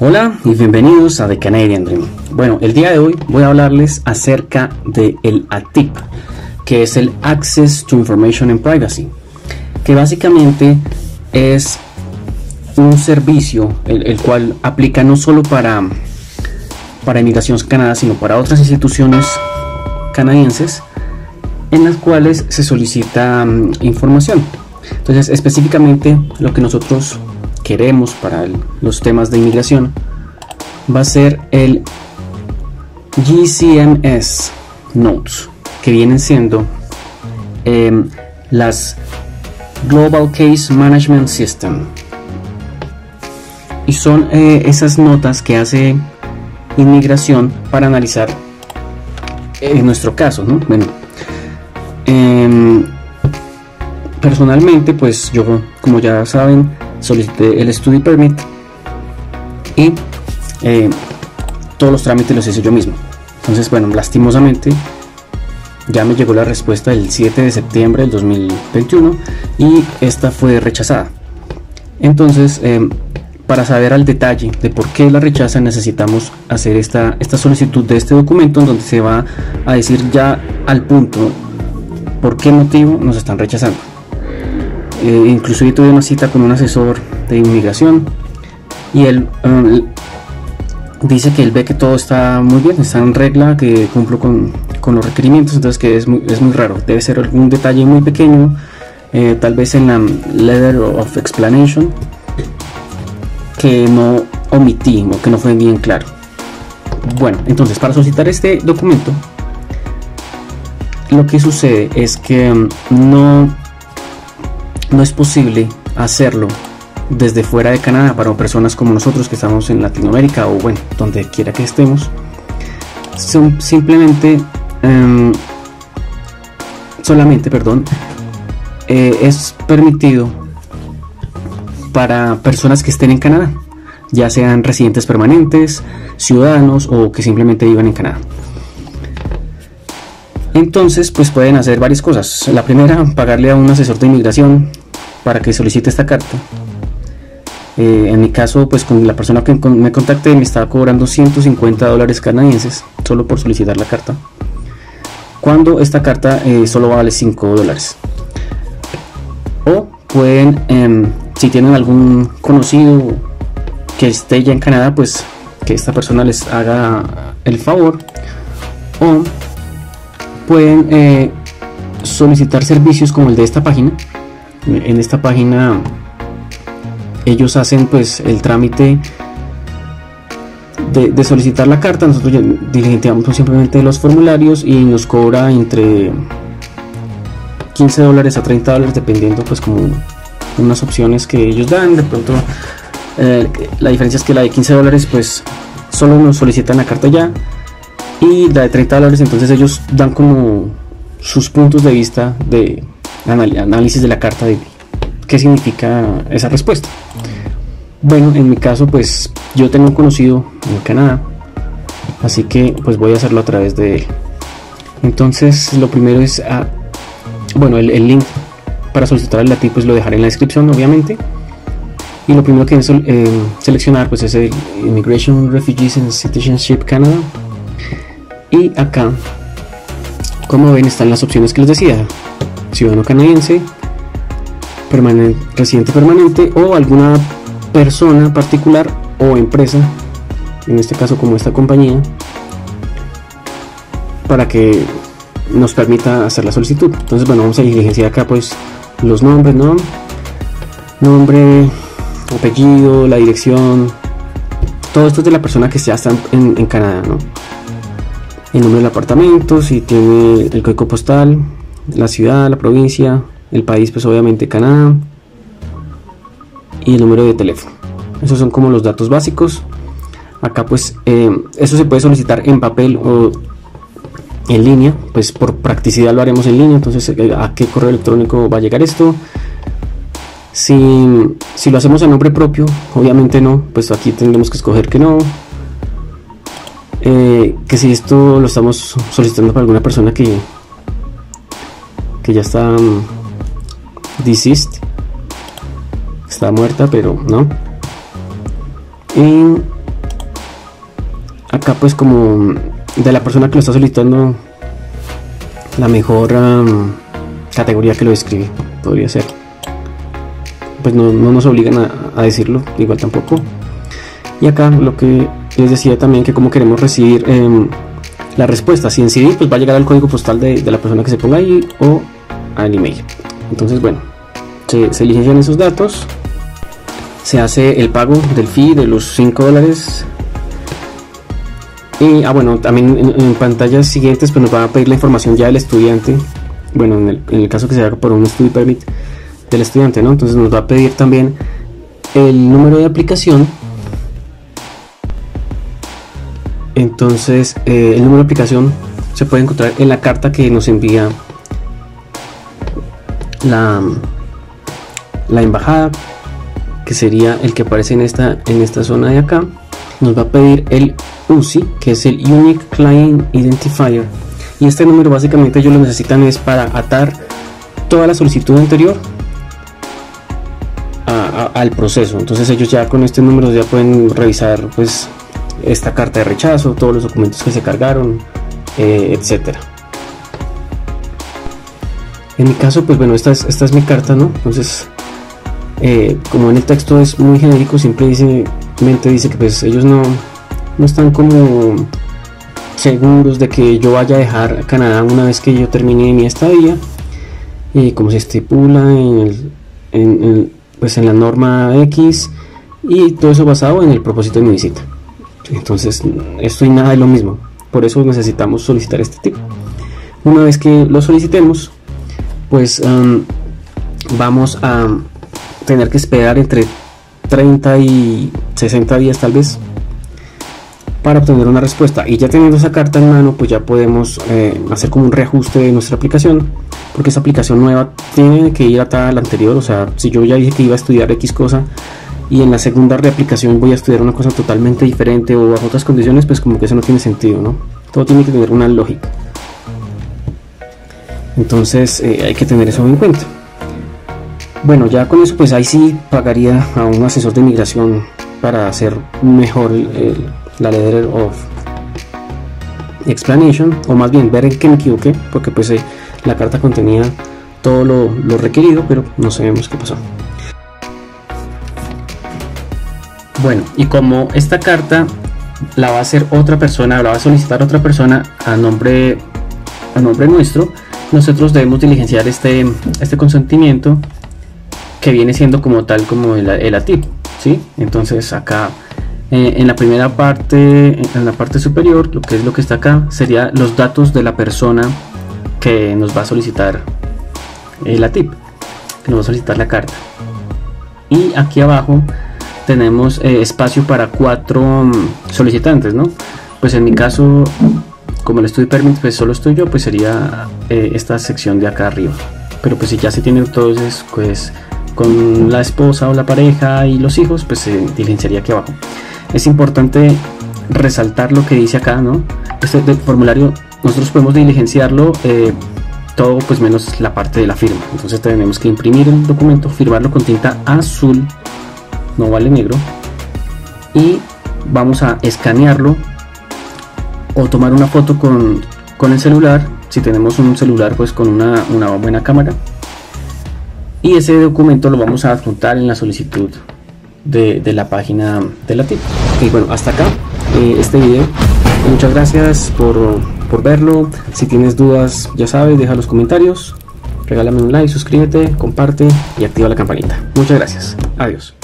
Hola y bienvenidos a The Canadian Dream. Bueno, el día de hoy voy a hablarles acerca del el ATIP, que es el Access to Information and Privacy, que básicamente es un servicio el, cual aplica no solo para, para Canadá, sino para otras instituciones canadienses en las cuales se solicita mm, información. Entonces, específicamente lo que nosotros queremos para los temas de inmigración va a ser el GCMS Notes, que vienen siendo em, las Global Case Management System. Y son eh, esas notas que hace inmigración para analizar en nuestro caso, ¿no? Bueno, em, personalmente, pues yo, como ya saben, solicité el study permit y eh, todos los trámites los hice yo mismo. Entonces, bueno, lastimosamente ya me llegó la respuesta el 7 de septiembre del 2021 y esta fue rechazada. Entonces, eh, para saber al detalle de por qué la rechaza, necesitamos hacer esta, esta solicitud de este documento, en donde se va a decir ya al punto por qué motivo nos están rechazando. Eh, incluso yo tuve una cita con un asesor de inmigración y él um, dice que él ve que todo está muy bien, está en regla, que cumplo con, con los requerimientos, entonces que es muy, es muy, raro. Debe ser algún detalle muy pequeño, eh, tal vez en la letter of explanation, que no omití o que no fue bien claro. Bueno, entonces para solicitar este documento, lo que sucede es que um, no no es posible hacerlo desde fuera de Canadá para personas como nosotros que estamos en Latinoamérica o bueno, donde quiera que estemos. Son simplemente, em, solamente, perdón, eh, es permitido para personas que estén en Canadá, ya sean residentes permanentes, ciudadanos o que simplemente vivan en Canadá. Entonces, pues pueden hacer varias cosas. La primera, pagarle a un asesor de inmigración para que solicite esta carta. Eh, en mi caso, pues con la persona que me contacté me estaba cobrando 150 dólares canadienses solo por solicitar la carta. Cuando esta carta eh, solo vale 5 dólares. O pueden, em, si tienen algún conocido que esté ya en Canadá, pues que esta persona les haga el favor. O pueden eh, solicitar servicios como el de esta página. En esta página ellos hacen pues el trámite de, solicitar la carta. Nosotros diligenciamos simplemente los formularios y nos cobra entre 15 dólares a 30 dólares dependiendo pues como unas opciones que ellos dan. De pronto eh, la diferencia es que la de 15 dólares pues solo nos solicitan la carta ya y la de 30 dólares entonces ellos dan como sus puntos de vista de análisis de la carta de qué significa esa respuesta. Bueno, en mi caso pues yo tengo un conocido en Canadá, así que pues voy a hacerlo a través de él. Entonces lo primero es, a, ah, bueno, el, link para solicitar el latín pues lo dejaré en la descripción obviamente. Y lo primero que es eh, seleccionar pues es el Immigration, Refugees and Citizenship Canada y acá, como ven, están las opciones que les decía: ciudadano canadiense, residente permanente o alguna persona particular o empresa, en este caso como esta compañía, para que nos permita hacer la solicitud. Entonces, bueno, vamos a diligenciar acá pues los nombres, ¿no? Nombre, apellido, la dirección, todo esto es de la persona que ya está en, en Canadá, ¿no? el número del apartamento, si tiene el código postal, la ciudad, la provincia, el país, pues obviamente Canadá, y el número de teléfono. Esos son como los datos básicos. Acá pues eh, eso se puede solicitar en papel o en línea, pues por practicidad lo haremos en línea, entonces eh, a qué correo electrónico va a llegar esto. Si, si lo hacemos a nombre propio, obviamente no, pues aquí tendremos que escoger que no, eh, que si esto lo estamos solicitando para alguna persona que, que ya está um, está muerta, pero no. Y acá pues como de la persona que lo está solicitando la mejor categoría que lo describe podría ser pues no, nos obligan a, decirlo igual tampoco y acá lo que les decía también que como queremos recibir em, la respuesta si en CD pues va a llegar al código postal de, la persona que se ponga ahí o al email entonces bueno se, se esos datos se hace el pago del fee de los 5 dólares y, ah, bueno, también en, pantallas siguientes pues nos va a pedir la información ya del estudiante. Bueno, en el, caso que se haga por un study permit del estudiante, ¿no? Entonces nos va a pedir también el número de aplicación. Entonces, eh, el número de aplicación se puede encontrar en la carta que nos envía la, la embajada, que sería el que aparece en esta, en esta zona de acá nos va a pedir el UCI, que es el Unique Client Identifier. Y este número básicamente ellos lo necesitan es para atar toda la solicitud anterior al proceso. Entonces ellos ya con este número ya pueden revisar pues esta carta de rechazo, todos los documentos que se cargaron, eh, etcétera. En mi caso, pues bueno, esta es, esta es mi carta, ¿no? Entonces, eh, como en el texto es muy genérico, dice dice que pues ellos no, no están como seguros de que yo vaya a dejar Canadá una vez que yo termine mi estadía y como se estipula en, el, pues en la norma X y todo eso basado en el propósito de mi visita. Entonces esto y nada es lo mismo. Por eso necesitamos solicitar este tipo. Una vez que lo solicitemos pues um, vamos a tener que esperar entre 30 y 60 días tal vez para obtener una respuesta. Y ya teniendo esa carta en mano pues ya podemos eh, hacer como un reajuste de nuestra aplicación porque esa aplicación nueva tiene que ir a la anterior. O sea si yo ya dije que iba a estudiar X cosa y en la segunda reaplicación voy a estudiar una cosa totalmente diferente o bajo otras condiciones pues como que eso no tiene sentido no todo tiene que tener una lógica entonces eh, hay que tener eso en cuenta. Bueno, ya con eso pues ahí sí pagaría a un asesor de migración para hacer mejor la letter of explanation o más bien ver en qué me equivoqué porque pues eh, la carta contenía todo lo, lo, requerido pero no sabemos qué pasó. Bueno y como esta carta la va a hacer otra persona la va a solicitar otra persona a nombre a nombre nuestro nosotros debemos diligenciar este este consentimiento que viene siendo como tal como el, el ATIP, ¿sí? Entonces acá eh, en la primera parte, en la parte superior, lo que es lo que está acá, sería los datos de la persona que nos va a solicitar el ATIP, que nos va a solicitar la carta. Y aquí abajo tenemos eh, espacio para cuatro mm, solicitantes, ¿no? Pues en mi caso, como el estudio permit, pues solo estoy yo, pues sería eh, esta sección de acá arriba. Pero pues si ya se tiene entonces, pues con la esposa o la pareja y los hijos, pues se diligenciaría aquí abajo. Es importante resaltar lo que dice acá, ¿no? Este formulario nosotros podemos diligenciarlo eh, todo pues menos la parte de la firma. Entonces tenemos que imprimir el documento, firmarlo con tinta azul, no vale negro, y vamos a escanearlo o tomar una foto con, con el celular, si tenemos un celular pues con una, una buena cámara y ese documento lo vamos a adjuntar en la solicitud de, la página de la TIP. Y bueno, hasta acá eh, este video. Muchas gracias por, por verlo. Si tienes dudas, ya sabes, deja los comentarios. Regálame un like, suscríbete, comparte y activa la campanita. Muchas gracias. Adiós.